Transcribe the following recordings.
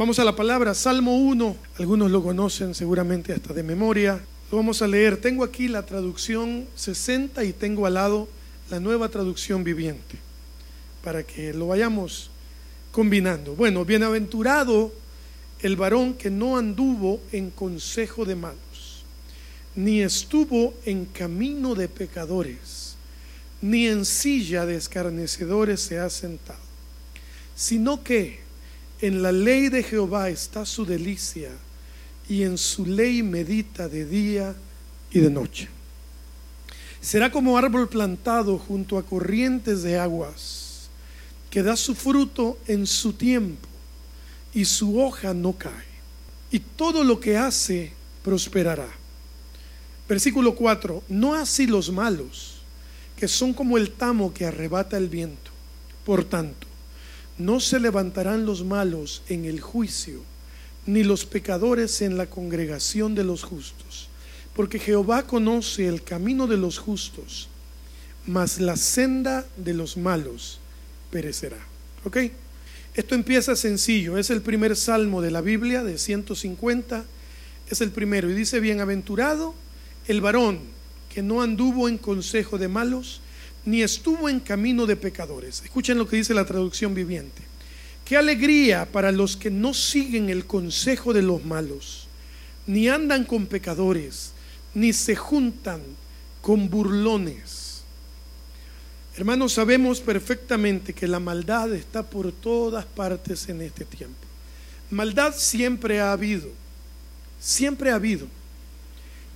Vamos a la palabra, Salmo 1, algunos lo conocen seguramente hasta de memoria. Lo vamos a leer. Tengo aquí la traducción 60 y tengo al lado la nueva traducción viviente, para que lo vayamos combinando. Bueno, bienaventurado el varón que no anduvo en consejo de malos, ni estuvo en camino de pecadores, ni en silla de escarnecedores se ha sentado, sino que en la ley de Jehová está su delicia, y en su ley medita de día y de noche. Será como árbol plantado junto a corrientes de aguas, que da su fruto en su tiempo y su hoja no cae. Y todo lo que hace prosperará. Versículo 4. No así los malos, que son como el tamo que arrebata el viento. Por tanto, no se levantarán los malos en el juicio, ni los pecadores en la congregación de los justos. Porque Jehová conoce el camino de los justos, mas la senda de los malos perecerá. ¿Ok? Esto empieza sencillo, es el primer salmo de la Biblia de 150, es el primero y dice, bienaventurado el varón que no anduvo en consejo de malos, ni estuvo en camino de pecadores. Escuchen lo que dice la traducción viviente. Qué alegría para los que no siguen el consejo de los malos, ni andan con pecadores, ni se juntan con burlones Hermanos, sabemos perfectamente que la maldad está por todas partes en este tiempo. Maldad siempre ha habido, siempre ha habido.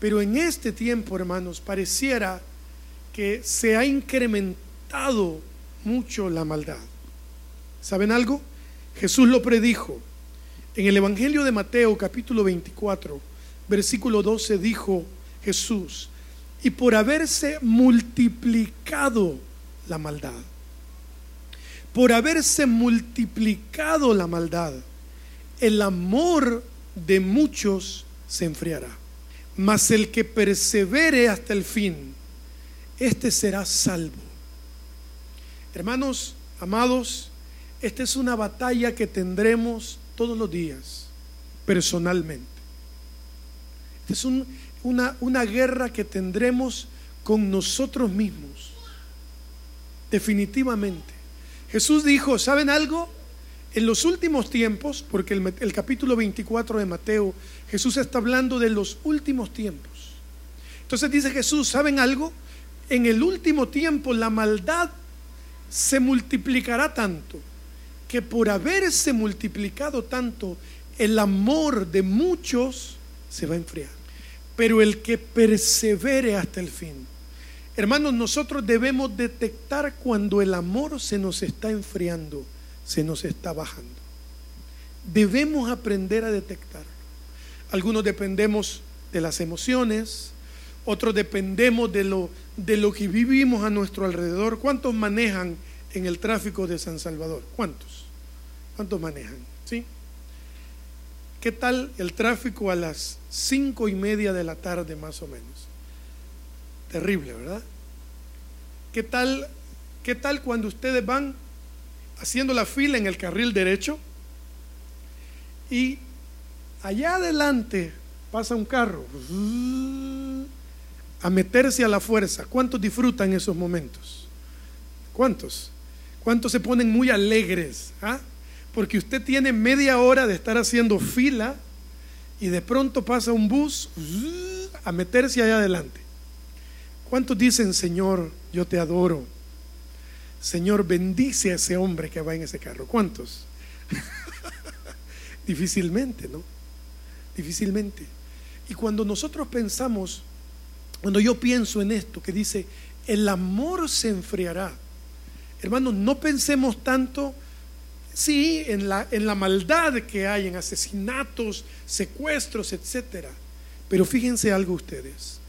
Pero en este tiempo, hermanos, pareciera que se ha incrementado mucho la maldad. ¿Saben algo? Jesús lo predijo. En el Evangelio de Mateo capítulo 24, versículo 12 dijo Jesús, y por haberse multiplicado la maldad. Por haberse multiplicado la maldad, el amor de muchos se enfriará. Mas el que persevere hasta el fin, este será salvo. Hermanos, amados, esta es una batalla que tendremos todos los días, personalmente. Esta es una, una guerra que tendremos con nosotros mismos definitivamente. Jesús dijo, ¿saben algo? En los últimos tiempos, porque el, capítulo 24 de Mateo, Jesús está hablando de los últimos tiempos. Entonces dice Jesús, ¿saben algo? En el último tiempo la maldad se multiplicará tanto que por haberse multiplicado tanto, el amor de muchos se va a enfriar. Pero el que persevere hasta el fin, Hermanos, nosotros debemos detectar cuando el amor se nos está enfriando, se nos está bajando. Debemos aprender a detectar. Algunos dependemos de las emociones, otros dependemos de lo, de lo que vivimos a nuestro alrededor. ¿Cuántos manejan en el tráfico de San Salvador? ¿Cuántos? ¿Cuántos manejan? ¿Sí? ¿Qué tal el tráfico a las cinco y media de la tarde más o menos? Terrible, ¿verdad? ¿Qué tal, ¿Qué tal cuando ustedes van haciendo la fila en el carril derecho y allá adelante pasa un carro a meterse a la fuerza? ¿Cuántos disfrutan esos momentos? ¿Cuántos? ¿Cuántos se ponen muy alegres? ¿ah? Porque usted tiene media hora de estar haciendo fila y de pronto pasa un bus a meterse allá adelante. ¿Cuántos dicen, Señor, yo te adoro? Señor, bendice a ese hombre que va en ese carro. ¿Cuántos? Difícilmente, ¿no? Difícilmente. Y cuando nosotros pensamos, cuando yo pienso en esto que dice, el amor se enfriará. Hermanos, no pensemos tanto, sí, en la, en la maldad que hay, en asesinatos, secuestros, etcétera. Pero fíjense algo ustedes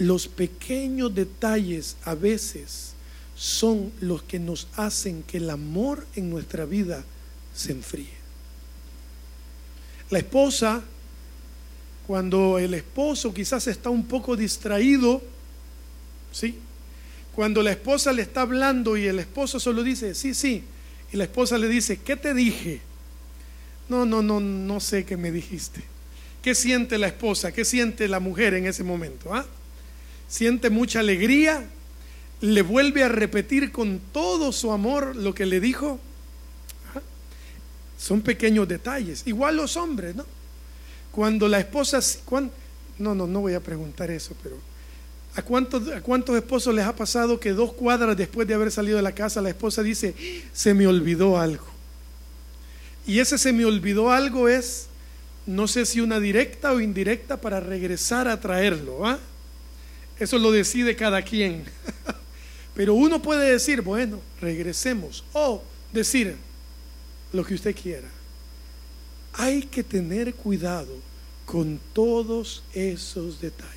los pequeños detalles a veces son los que nos hacen que el amor en nuestra vida se enfríe. La esposa, cuando el esposo quizás está un poco distraído, ¿sí? Cuando la esposa le está hablando y el esposo solo dice, sí, sí, y la esposa le dice, ¿qué te dije? No, no, no, no sé qué me dijiste. ¿Qué siente la esposa? ¿Qué siente la mujer en ese momento? ¿Ah? Siente mucha alegría, le vuelve a repetir con todo su amor lo que le dijo. ¿Ah? Son pequeños detalles. Igual los hombres, ¿no? Cuando la esposa... no, no, no voy a preguntar eso, pero ¿a cuántos, ¿a cuántos esposos les ha pasado que dos cuadras después de haber salido de la casa la esposa dice, se me olvidó algo? Y ese se me olvidó algo es, no sé si una directa o indirecta para regresar a traerlo. ¿ah? Eso lo decide cada quien. Pero uno puede decir, bueno, regresemos. O decir lo que usted quiera. Hay que tener cuidado con todos esos detalles.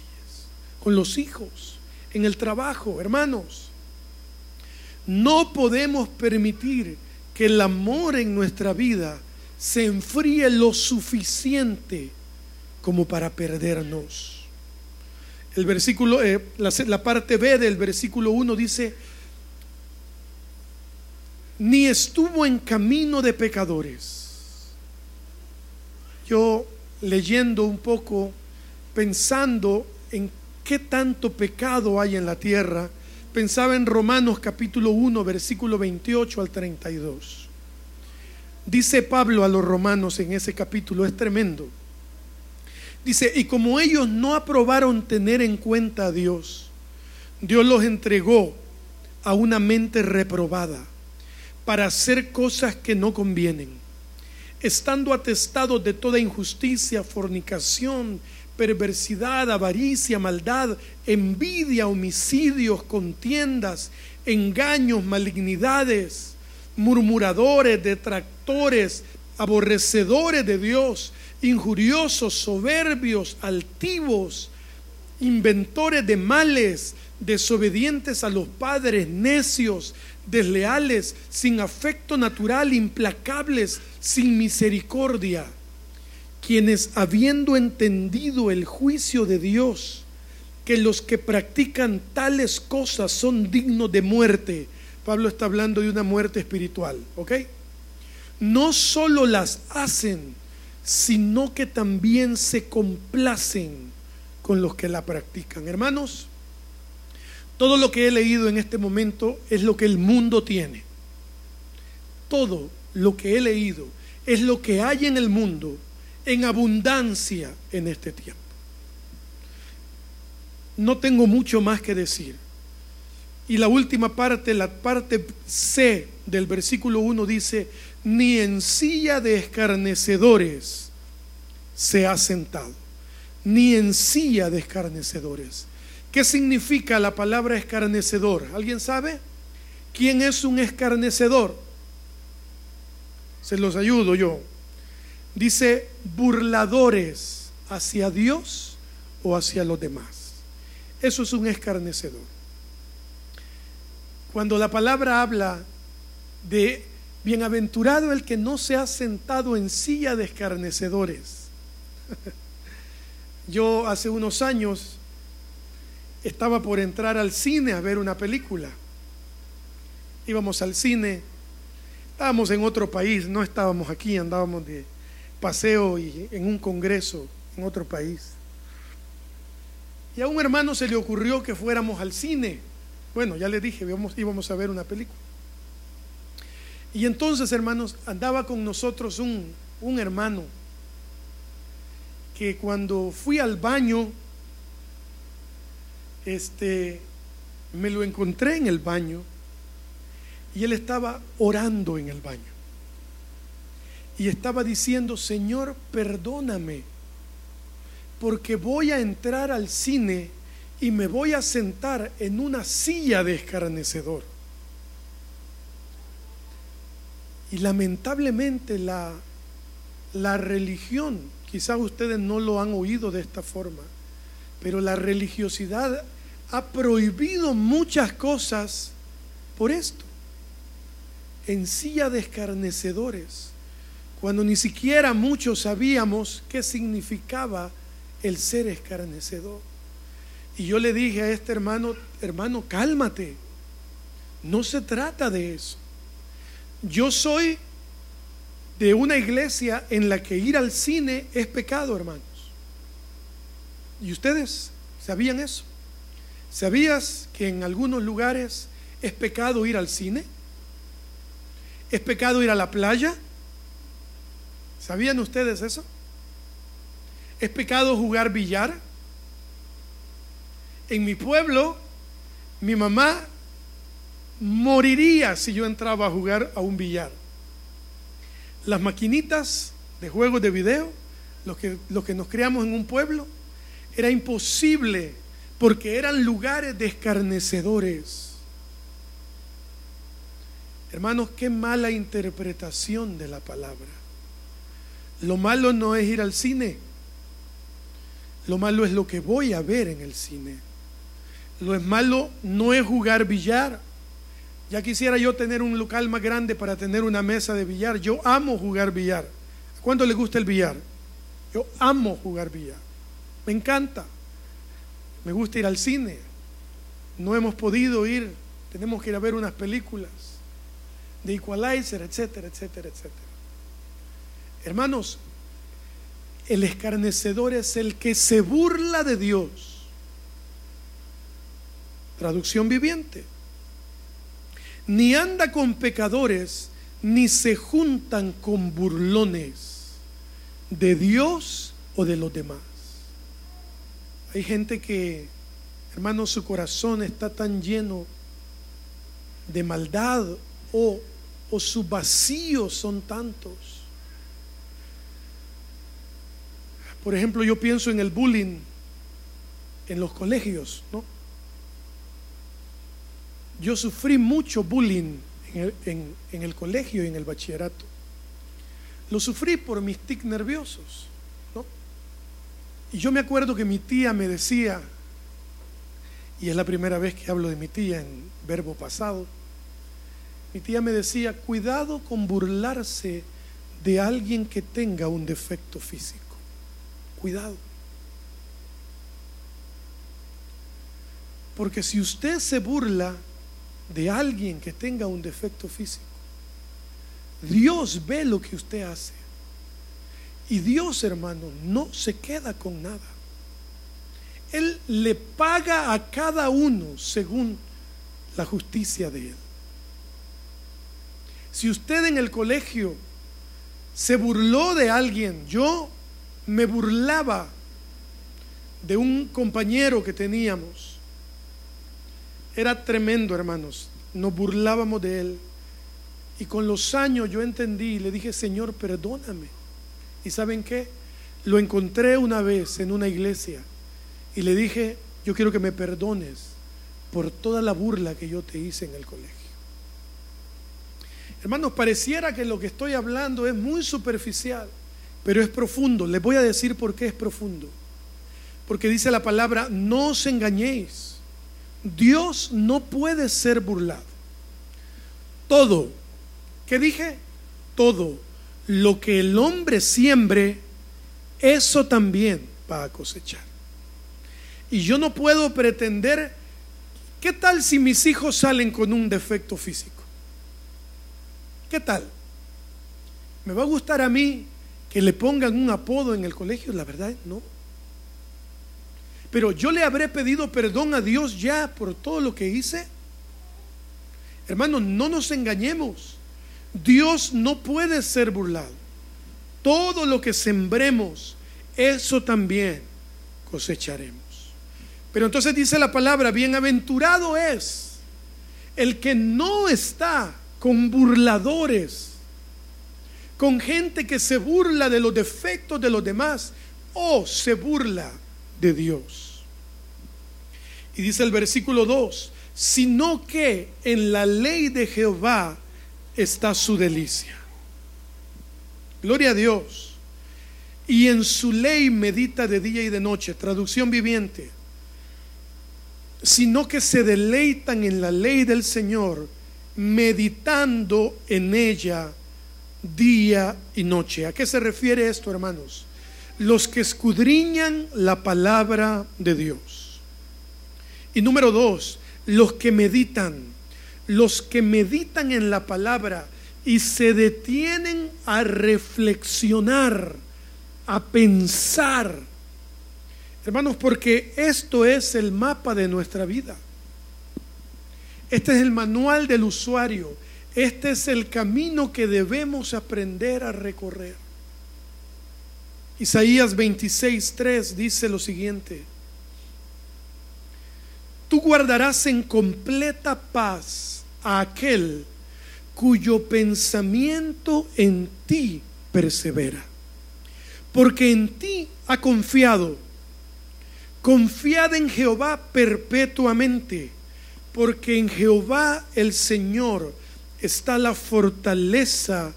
Con los hijos, en el trabajo, hermanos. No podemos permitir que el amor en nuestra vida se enfríe lo suficiente como para perdernos. El versículo, eh, la, la parte B del versículo 1 dice, ni estuvo en camino de pecadores. Yo leyendo un poco, pensando en qué tanto pecado hay en la tierra, pensaba en Romanos capítulo 1, versículo 28 al 32. Dice Pablo a los romanos en ese capítulo, es tremendo. Dice, y como ellos no aprobaron tener en cuenta a Dios, Dios los entregó a una mente reprobada para hacer cosas que no convienen, estando atestados de toda injusticia, fornicación, perversidad, avaricia, maldad, envidia, homicidios, contiendas, engaños, malignidades, murmuradores, detractores, aborrecedores de Dios, injuriosos, soberbios, altivos, inventores de males, desobedientes a los padres, necios, desleales, sin afecto natural, implacables, sin misericordia quienes habiendo entendido el juicio de Dios, que los que practican tales cosas son dignos de muerte, Pablo está hablando de una muerte espiritual, ¿ok? No solo las hacen, sino que también se complacen con los que la practican. Hermanos, todo lo que he leído en este momento es lo que el mundo tiene. Todo lo que he leído es lo que hay en el mundo en abundancia en este tiempo. No tengo mucho más que decir. Y la última parte, la parte C del versículo 1 dice, ni en silla de escarnecedores se ha sentado, ni en silla de escarnecedores. ¿Qué significa la palabra escarnecedor? ¿Alguien sabe? ¿Quién es un escarnecedor? Se los ayudo yo dice burladores hacia Dios o hacia los demás. Eso es un escarnecedor. Cuando la palabra habla de bienaventurado el que no se ha sentado en silla de escarnecedores. Yo hace unos años estaba por entrar al cine a ver una película. Íbamos al cine, estábamos en otro país, no estábamos aquí, andábamos de, paseo y en un congreso en otro país. Y a un hermano se le ocurrió que fuéramos al cine. Bueno, ya le dije, íbamos, a ver una película. Y entonces, hermanos, andaba con nosotros un, un hermano que cuando fui al baño, este, me lo encontré en el baño y él estaba orando en el baño y estaba diciendo, Señor, perdóname, porque voy a entrar al cine y me voy a sentar en una silla de escarnecedor. Y lamentablemente la, la religión, quizás ustedes no lo han oído de esta forma, pero la religiosidad ha prohibido muchas cosas por esto, en silla de escarnecedores cuando ni siquiera muchos sabíamos qué significaba el ser escarnecedor. Y yo le dije a este hermano, hermano, cálmate, no se trata de eso. Yo soy de una iglesia en la que ir al cine es pecado, hermanos. ¿Y ustedes sabían eso? ¿Sabías que en algunos lugares es pecado ir al cine? ¿Es pecado ir a la playa? ¿Sabían ustedes eso? ¿Es pecado jugar billar? En mi pueblo, mi mamá moriría si yo entraba a jugar a un billar. Las maquinitas de juegos de video, los que, los que nos criamos en un pueblo, era imposible porque eran lugares de escarnecedores. Hermanos, qué mala interpretación de la palabra. Lo malo no es ir al cine. Lo malo es lo que voy a ver en el cine. Lo malo no es jugar billar. Ya quisiera yo tener un local más grande para tener una mesa de billar. Yo amo jugar billar. ¿A cuánto le gusta el billar? Yo amo jugar billar. Me encanta. Me gusta ir al cine. No hemos podido ir. Tenemos que ir a ver unas películas de Equalizer, etcétera, etcétera, etcétera. Hermanos, el escarnecedor es el que se burla de Dios. Traducción viviente. Ni anda con pecadores, ni se juntan con burlones de Dios o de los demás. Hay gente que, hermanos, su corazón está tan lleno de maldad o, o sus vacíos son tantos. Por ejemplo, yo pienso en el bullying en los colegios, ¿no? Yo sufrí mucho bullying en el, en el colegio y en el bachillerato. Lo sufrí por mis tics nerviosos. Y yo me acuerdo que mi tía me decía, y es la primera vez que hablo de mi tía en verbo pasado, mi tía me decía, cuidado con burlarse de alguien que tenga un defecto físico. Cuidado. Porque si usted se burla de alguien que tenga un defecto físico, Dios ve lo que usted hace. Y Dios, hermano, no se queda con nada. Él le paga a cada uno según la justicia de Él. Si usted en el colegio se burló de alguien, yo me burlaba de un compañero que teníamos. Era tremendo, hermanos. Nos burlábamos de él. Y con los años yo entendí y le dije, Señor, perdóname. ¿Y saben qué? Lo encontré una vez en una iglesia y le dije, yo quiero que me perdones por toda la burla que yo te hice en el colegio. Hermanos, pareciera que lo que estoy hablando es muy superficial, pero es profundo. Les voy a decir por qué es profundo. Porque dice la palabra, no os engañéis. Dios no puede ser burlado. Todo, ¿qué dije? Todo lo que el hombre siembre, eso también va a cosechar. Y yo no puedo pretender, ¿qué tal si mis hijos salen con un defecto físico? ¿Qué tal? ¿Me va a gustar a mí que le pongan un apodo en el colegio? La verdad, no. Pero yo le habré pedido perdón a Dios ya por todo lo que hice. Hermanos, no nos engañemos. Dios no puede ser burlado. Todo lo que sembremos, eso también cosecharemos. Pero entonces dice la palabra, bienaventurado es el que no está con burladores, con gente que se burla de los defectos de los demás o se burla de Dios. Y dice el versículo 2, sino que en la ley de Jehová está su delicia. Gloria a Dios. Y en su ley medita de día y de noche, traducción viviente, sino que se deleitan en la ley del Señor, meditando en ella día y noche. ¿A qué se refiere esto, hermanos? Los que escudriñan la palabra de Dios. Y número dos, los que meditan los que meditan en la palabra, y se detienen a reflexionar, a pensar. Hermanos, porque esto es el mapa de nuestra vida. Este es el manual del usuario. Este es el camino que debemos aprender a recorrer. Isaías 26:3 dice lo siguiente: Tú guardarás en completa paz a aquel cuyo pensamiento en ti persevera, porque en ti ha confiado. Confiad en Jehová perpetuamente, porque en Jehová el Señor está la fortaleza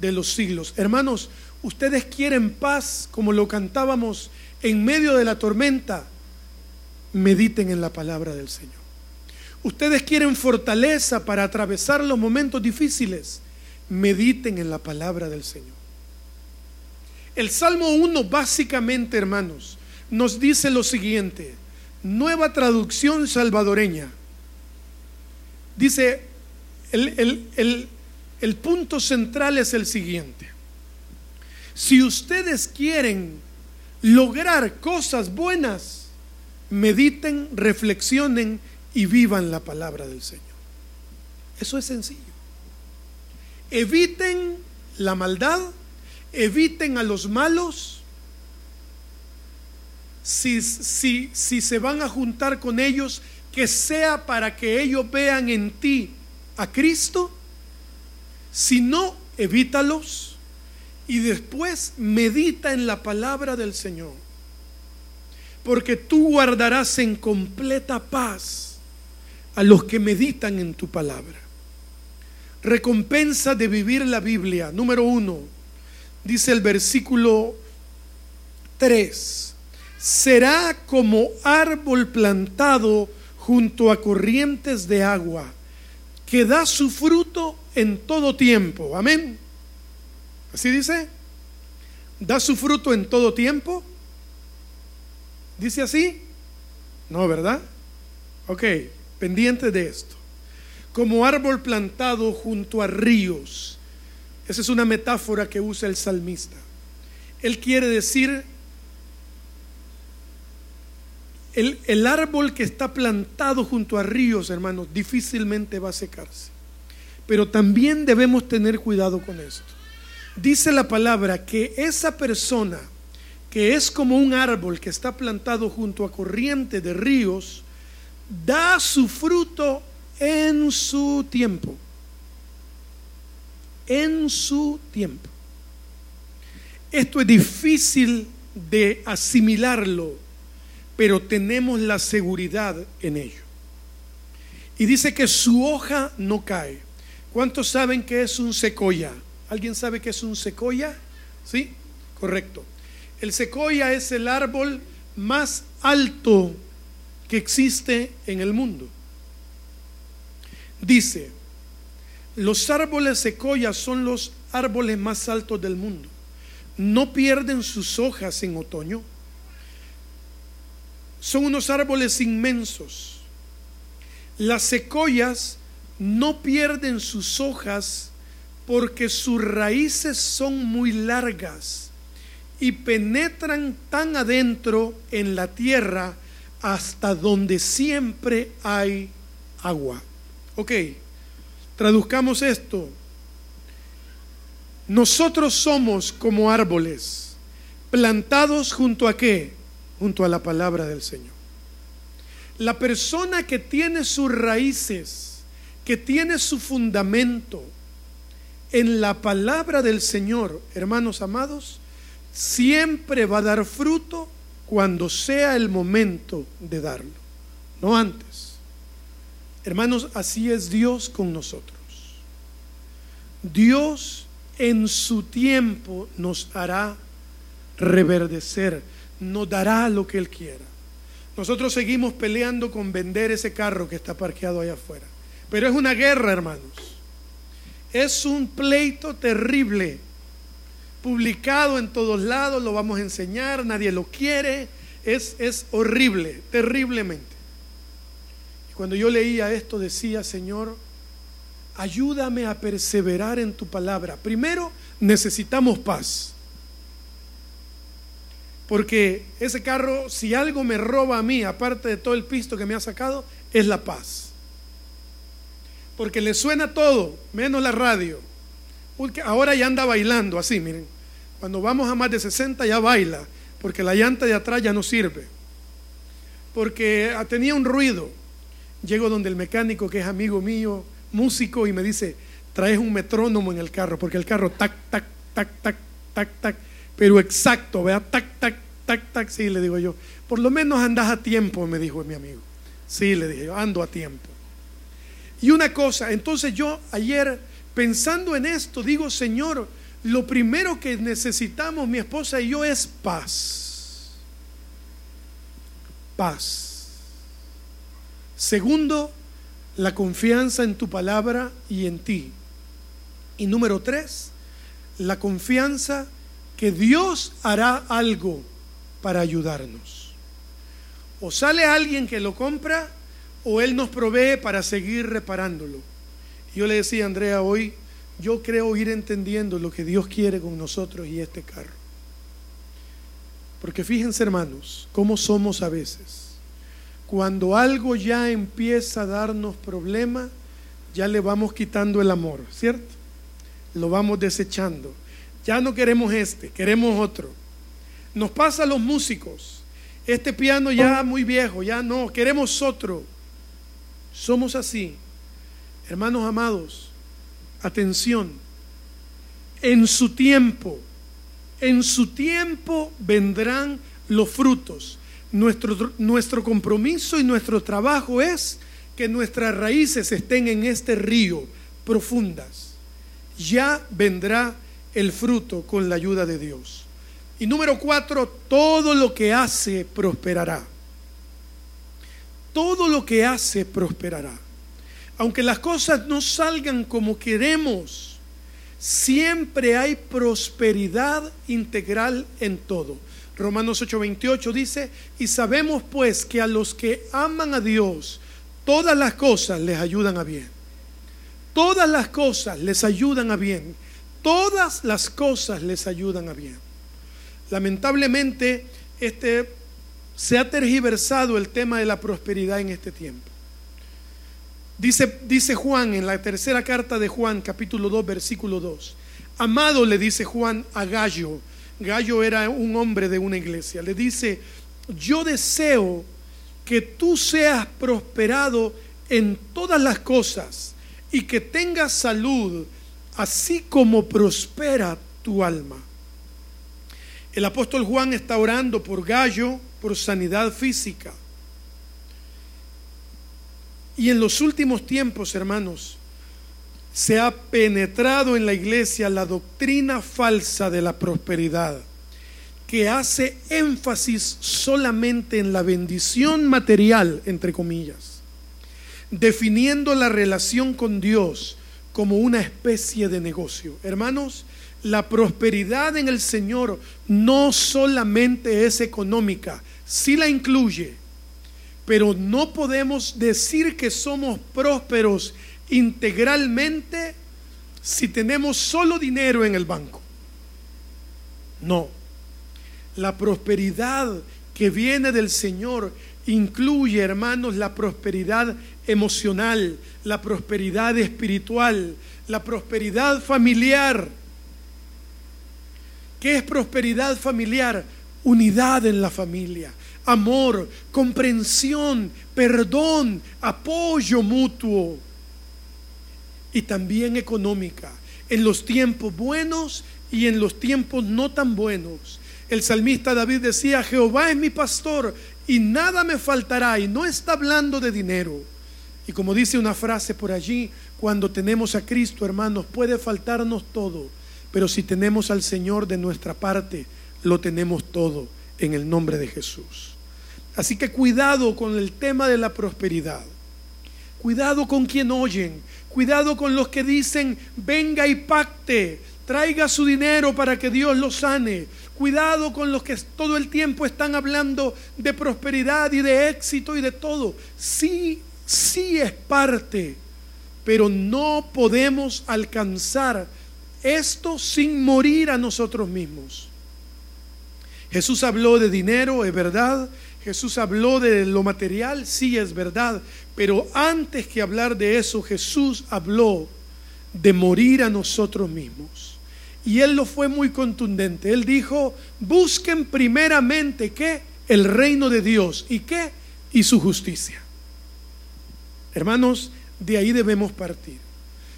de los siglos. Hermanos, ustedes quieren paz como lo cantábamos en medio de la tormenta. Mediten en la palabra del Señor. Ustedes quieren fortaleza para atravesar los momentos difíciles. Mediten en la palabra del Señor. El Salmo 1 básicamente, hermanos, nos dice lo siguiente. Nueva traducción salvadoreña. Dice, el, el punto central es el siguiente. Si ustedes quieren lograr cosas buenas, mediten, reflexionen y vivan la palabra del Señor. Eso es sencillo. Eviten la maldad, eviten a los malos. Si, si, si se van a juntar con ellos, que sea para que ellos vean en ti a Cristo. Si no, evítalos y después medita en la palabra del Señor. Porque tú guardarás en completa paz a los que meditan en tu palabra. Recompensa de vivir la Biblia. Número uno, dice el versículo 3, será como árbol plantado junto a corrientes de agua, que da su fruto en todo tiempo. Amén. ¿Así dice? ¿Da su fruto en todo tiempo? ¿Dice así? No, ¿verdad? Ok pendiente de esto. Como árbol plantado junto a ríos. Esa es una metáfora que usa el salmista. Él quiere decir, el, el árbol que está plantado junto a ríos, hermanos, difícilmente va a secarse. Pero también debemos tener cuidado con esto. Dice la palabra que esa persona que es como un árbol que está plantado junto a corriente de ríos, da su fruto en su tiempo. En su tiempo. Esto es difícil de asimilarlo, pero tenemos la seguridad en ello. Y dice que su hoja no cae. ¿Cuántos saben que es un secoya? ¿Alguien sabe que es un secoya? ¿Sí? Correcto. El secoya es el árbol más alto que existe en el mundo. Dice, los árboles secoyas son los árboles más altos del mundo. No pierden sus hojas en otoño. Son unos árboles inmensos. Las secoyas no pierden sus hojas porque sus raíces son muy largas y penetran tan adentro en la tierra hasta donde siempre hay agua. Ok, traduzcamos esto. Nosotros somos como árboles plantados junto a qué? Junto a la palabra del Señor. La persona que tiene sus raíces, que tiene su fundamento en la palabra del Señor, hermanos amados, siempre va a dar fruto cuando sea el momento de darlo, no antes. Hermanos, así es Dios con nosotros. Dios en su tiempo nos hará reverdecer, nos dará lo que Él quiera. Nosotros seguimos peleando con vender ese carro que está parqueado allá afuera. Pero es una guerra, hermanos. Es un pleito terrible publicado en todos lados, lo vamos a enseñar, nadie lo quiere, es, es horrible, terriblemente. Y cuando yo leía esto decía, Señor, ayúdame a perseverar en tu palabra. Primero, necesitamos paz. Porque ese carro, si algo me roba a mí, aparte de todo el pisto que me ha sacado, es la paz. Porque le suena todo, menos la radio. Ahora ya anda bailando así, miren. Cuando vamos a más de 60 ya baila, porque la llanta de atrás ya no sirve. Porque tenía un ruido. Llego donde el mecánico, que es amigo mío, músico, y me dice, traes un metrónomo en el carro, porque el carro tac, tac, tac, tac, tac, tac pero exacto, vea, tac, tac, tac, tac, sí, le digo yo. Por lo menos andas a tiempo, me dijo mi amigo. Sí, le dije yo, ando a tiempo. Y una cosa, entonces yo ayer pensando en esto, digo, Señor, lo primero que necesitamos mi esposa y yo es paz. Paz. Segundo, la confianza en tu palabra y en ti. Y número tres, la confianza que Dios hará algo para ayudarnos. O sale alguien que lo compra o Él nos provee para seguir reparándolo. Yo le decía a Andrea hoy, yo creo ir entendiendo lo que Dios quiere con nosotros y este carro. Porque fíjense hermanos, cómo somos a veces. Cuando algo ya empieza a darnos problemas, ya le vamos quitando el amor, ¿cierto? Lo vamos desechando ya no queremos este, queremos otro. Nos pasa a los músicos. Este piano ya muy viejo, ya no, queremos otro. Somos así. Hermanos amados, atención. En su tiempo, en su tiempo vendrán los frutos. Nuestro, nuestro compromiso y nuestro trabajo es que nuestras raíces estén en este río profundas. Ya vendrá el fruto con la ayuda de Dios. Y número cuatro, todo lo que hace prosperará. Todo lo que hace prosperará. Aunque las cosas no salgan como queremos, siempre hay prosperidad integral en todo. Romanos 8:28 dice, y sabemos pues que a los que aman a Dios, todas las cosas les ayudan a bien. Todas las cosas les ayudan a bien Todas las cosas les ayudan a bien. Lamentablemente, este, se ha tergiversado el tema de la prosperidad en este tiempo. Dice, dice Juan en la tercera carta de Juan, capítulo 2, versículo 2. Amado le dice Juan a Gallo. Gallo era un hombre de una iglesia. Le dice, yo deseo que tú seas prosperado en todas las cosas y que tengas salud así como prospera tu alma. El apóstol Juan está orando por Gallo, por sanidad física. Y en los últimos tiempos, hermanos, se ha penetrado en la iglesia la doctrina falsa de la prosperidad, que hace énfasis solamente en la bendición material, entre comillas, definiendo la relación con Dios como una especie de negocio. Hermanos, la prosperidad en el Señor no solamente es económica, sí la incluye, pero no podemos decir que somos prósperos integralmente si tenemos solo dinero en el banco. No, la prosperidad que viene del Señor incluye, hermanos, la prosperidad emocional, la prosperidad espiritual, la prosperidad familiar. ¿Qué es prosperidad familiar? Unidad en la familia, amor, comprensión, perdón, apoyo mutuo y también económica, en los tiempos buenos y en los tiempos no tan buenos. El salmista David decía, Jehová es mi pastor y nada me faltará. Y no está hablando de dinero. Y como dice una frase por allí, cuando tenemos a Cristo, hermanos, puede faltarnos todo. Pero si tenemos al Señor de nuestra parte, lo tenemos todo en el nombre de Jesús. Así que cuidado con el tema de la prosperidad. Cuidado con quien oyen. Cuidado con los que dicen, venga y pacte, traiga su dinero para que Dios lo sane. Cuidado con los que todo el tiempo están hablando de prosperidad y de éxito y de todo. Sí, sí es parte pero no podemos alcanzar esto sin morir a nosotros mismos. Jesús habló de dinero, es verdad. Jesús habló de lo material, sí es verdad. Pero antes que hablar de eso, Jesús habló de morir a nosotros mismos. Y él lo fue muy contundente. Él dijo, busquen primeramente qué? El reino de Dios. ¿Y qué? Y su justicia. Hermanos, de ahí debemos partir.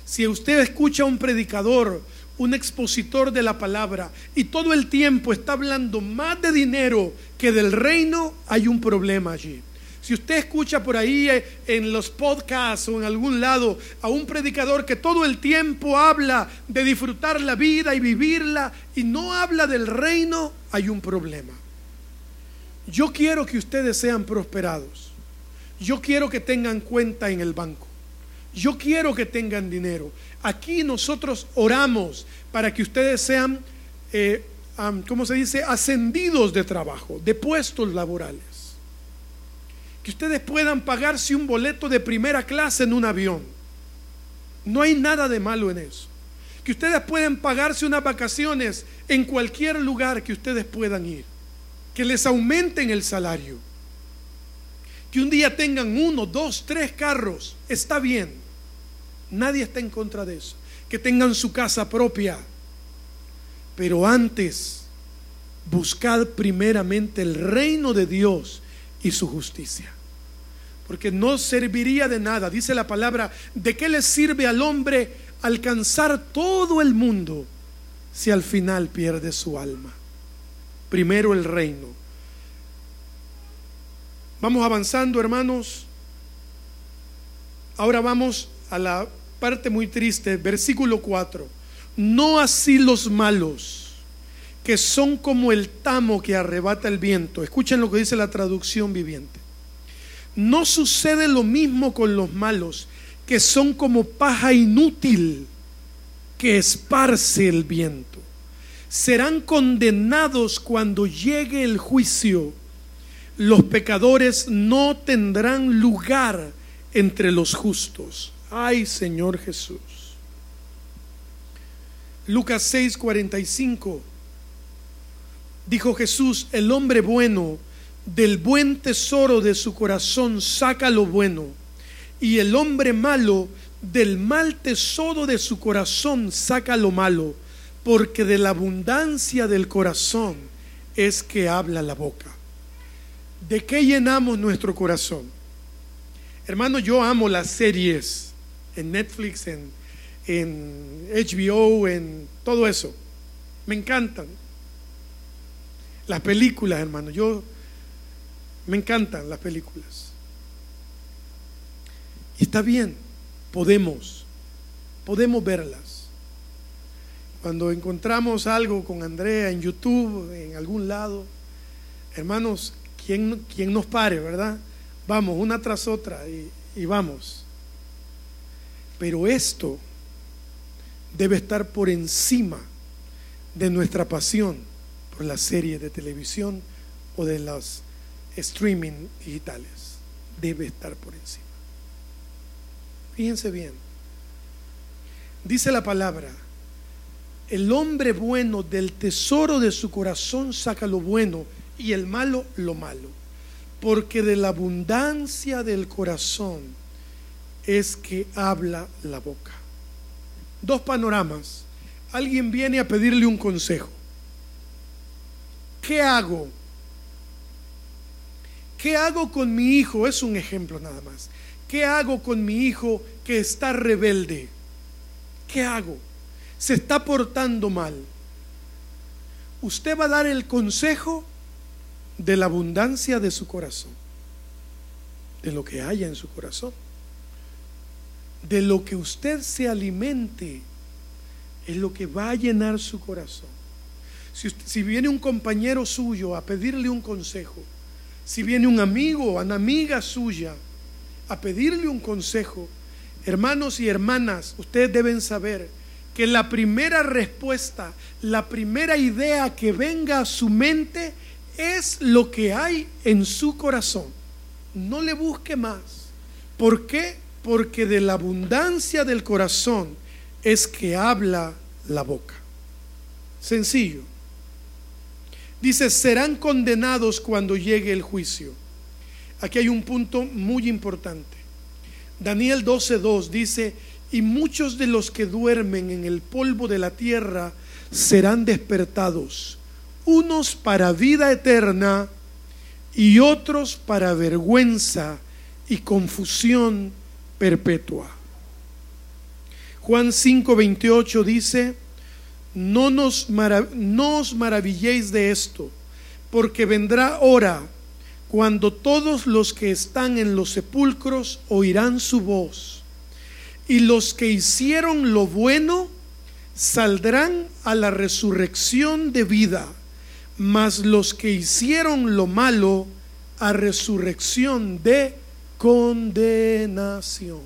Si usted escucha a un predicador, un expositor de la palabra, y todo el tiempo está hablando más de dinero que del reino, hay un problema allí. Si usted escucha por ahí eh, en los podcasts o en algún lado a un predicador que todo el tiempo habla de disfrutar la vida y vivirla y no habla del reino, hay un problema. Yo quiero que ustedes sean prosperados. Yo quiero que tengan cuenta en el banco. Yo quiero que tengan dinero. Aquí nosotros oramos para que ustedes sean, eh, ¿cómo se dice?, ascendidos de trabajo, de puestos laborales que ustedes puedan pagarse un boleto de primera clase en un avión. No hay nada de malo en eso. Que ustedes pueden pagarse unas vacaciones en cualquier lugar que ustedes puedan ir. Que les aumenten el salario. Que un día tengan uno, dos, tres carros. Está bien. Nadie está en contra de eso. Que tengan su casa propia. Pero antes, buscad primeramente el reino de Dios y su justicia. Porque no serviría de nada, dice la palabra, ¿de qué le sirve al hombre alcanzar todo el mundo si al final pierde su alma? Primero el reino. Vamos avanzando, hermanos. Ahora vamos a la parte muy triste, versículo 4. No así los malos que son como el tamo que arrebata el viento. Escuchen lo que dice la traducción viviente. No sucede lo mismo con los malos, que son como paja inútil que esparce el viento. Serán condenados cuando llegue el juicio. Los pecadores no tendrán lugar entre los justos. Ay, Señor Jesús. Lucas 6:45 Dijo Jesús, el hombre bueno del buen tesoro de su corazón saca lo bueno, y el hombre malo del mal tesoro de su corazón saca lo malo, porque de la abundancia del corazón es que habla la boca. ¿De qué llenamos nuestro corazón? Hermano, yo amo las series en Netflix, en, HBO, en todo eso. Me encantan. Las películas, hermano, yo me encantan las películas. Y está bien, podemos, podemos verlas. Cuando encontramos algo con Andrea en YouTube, en algún lado, hermanos, ¿quién, quién nos pare, verdad? Vamos, una tras otra y vamos. Pero esto debe estar por encima de nuestra pasión por las series de televisión o de los streaming digitales. Debe estar por encima. Fíjense bien. Dice la palabra, el hombre bueno del tesoro de su corazón saca lo bueno y el malo lo malo. Porque de la abundancia del corazón es que habla la boca. Dos panoramas. Alguien viene a pedirle un consejo. ¿qué hago? ¿Qué hago con mi hijo? Es un ejemplo nada más. ¿Qué hago con mi hijo que está rebelde? ¿Qué hago? Se está portando mal. Usted va a dar el consejo de la abundancia de su corazón, de lo que haya en su corazón, de lo que usted se alimente, es lo que va a llenar su corazón. Si, viene un compañero suyo a pedirle un consejo, si viene un amigo o una amiga suya a pedirle un consejo, hermanos y hermanas, ustedes deben saber que la primera respuesta, la primera idea que venga a su mente es lo que hay en su corazón. No le busque más. ¿Por qué? Porque de la abundancia del corazón es que habla la boca. Sencillo. Dice, serán condenados cuando llegue el juicio. Aquí hay un punto muy importante. Daniel 12.2 dice, y muchos de los que duermen en el polvo de la tierra serán despertados, unos para vida eterna y otros para vergüenza y confusión perpetua. Juan 5:28 dice, no, nos no os maravilléis de esto, porque vendrá hora cuando todos los que están en los sepulcros oirán su voz, y los que hicieron lo bueno saldrán a la resurrección de vida, mas los que hicieron lo malo a resurrección de condenación.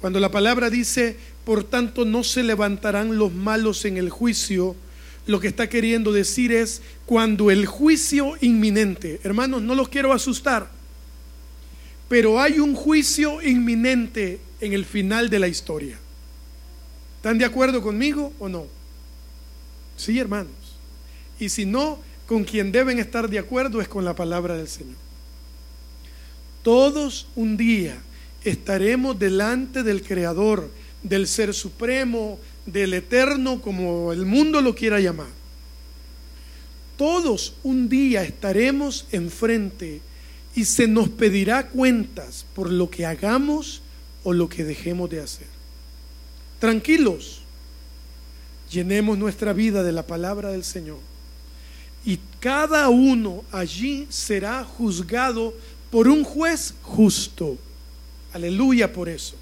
Cuando la palabra dice, por tanto no se levantarán los malos en el juicio, lo que está queriendo decir es cuando el juicio inminente, hermanos, no los quiero asustar, pero hay un juicio inminente en el final de la historia. ¿Están de acuerdo conmigo o no? Sí, hermanos. Y si no, con quien deben estar de acuerdo es con la palabra del Señor. Todos un día estaremos delante del Creador, del Ser Supremo, del Eterno, como el mundo lo quiera llamar. Todos un día estaremos enfrente y se nos pedirá cuentas por lo que hagamos o lo que dejemos de hacer. Tranquilos, llenemos nuestra vida de la palabra del Señor y cada uno allí será juzgado por un juez justo. Aleluya por eso.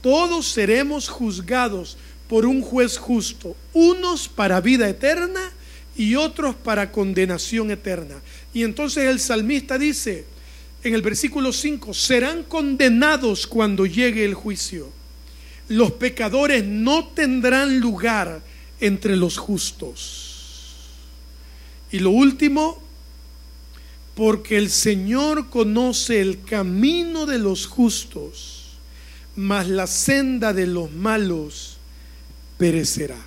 Todos seremos juzgados por un juez justo, unos para vida eterna y otros para condenación eterna. Y entonces el salmista dice en el versículo 5, serán condenados cuando llegue el juicio. Los pecadores no tendrán lugar entre los justos. Y lo último, porque el Señor conoce el camino de los justos, mas la senda de los malos perecerá.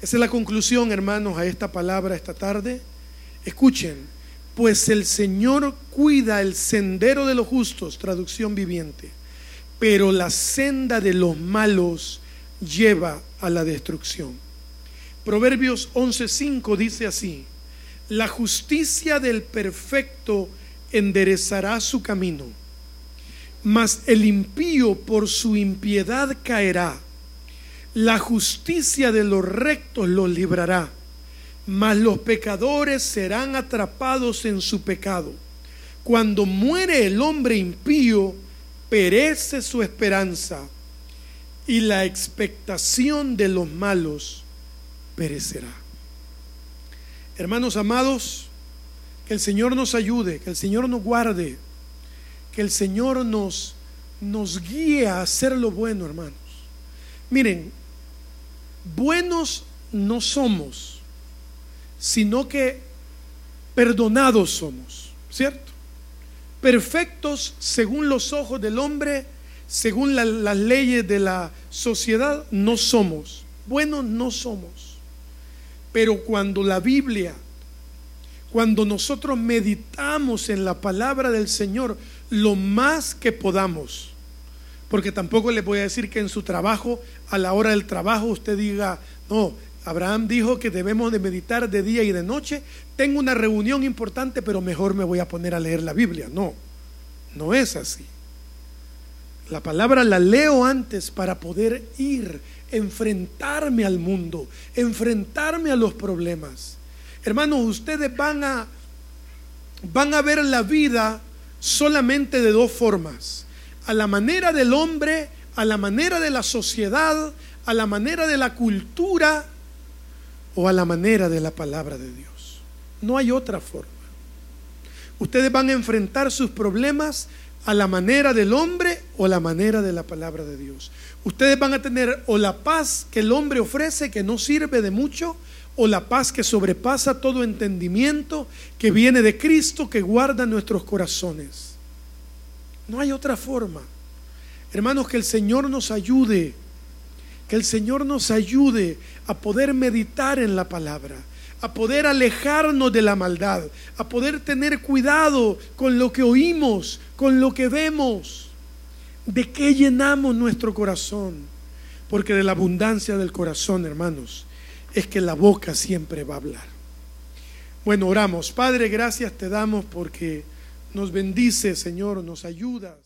Esa es la conclusión, hermanos, a esta palabra esta tarde. Escuchen, pues el Señor cuida el sendero de los justos, traducción viviente, pero la senda de los malos lleva a la destrucción. Proverbios 11:5 dice así: la justicia del perfecto enderezará su camino, mas el impío por su impiedad caerá. La justicia de los rectos los librará, mas los pecadores serán atrapados en su pecado. Cuando muere el hombre impío, perece su esperanza y la expectación de los malos perecerá. Hermanos amados, que el Señor nos ayude, que el Señor nos guarde, que el Señor nos, nos guíe a hacer lo bueno, hermanos. Miren, buenos no somos, sino que perdonados somos, ¿cierto? Perfectos según los ojos del hombre, según las leyes de la sociedad, no somos. Buenos no somos. Pero cuando la Biblia, cuando nosotros meditamos en la palabra del Señor lo más que podamos, porque tampoco le voy a decir que en su trabajo, a la hora del trabajo, usted diga, no, Abraham dijo que debemos de meditar de día y de noche. Tengo una reunión importante, pero mejor me voy a poner a leer la Biblia. No, no es así. La palabra la leo antes para poder ir enfrentarme al mundo, enfrentarme a los problemas. Hermanos, ustedes van a van a ver la vida solamente de dos formas, a la manera del hombre, a la manera de la sociedad, a la manera de la cultura o a la manera de la palabra de Dios. No hay otra forma. Ustedes van a enfrentar sus problemas a la manera del hombre o la manera de la palabra de Dios. Ustedes van a tener o la paz que el hombre ofrece, que no sirve de mucho, o la paz que sobrepasa todo entendimiento, que viene de Cristo, que guarda nuestros corazones. No hay otra forma. Hermanos, que el Señor nos ayude, que el Señor nos ayude a poder meditar en la palabra, a poder alejarnos de la maldad, a poder tener cuidado con lo que oímos, con lo que vemos, de qué llenamos nuestro corazón, porque de la abundancia del corazón, hermanos, es que la boca siempre va a hablar. Bueno, oramos. Padre, gracias te damos porque nos bendice, Señor, nos ayudas.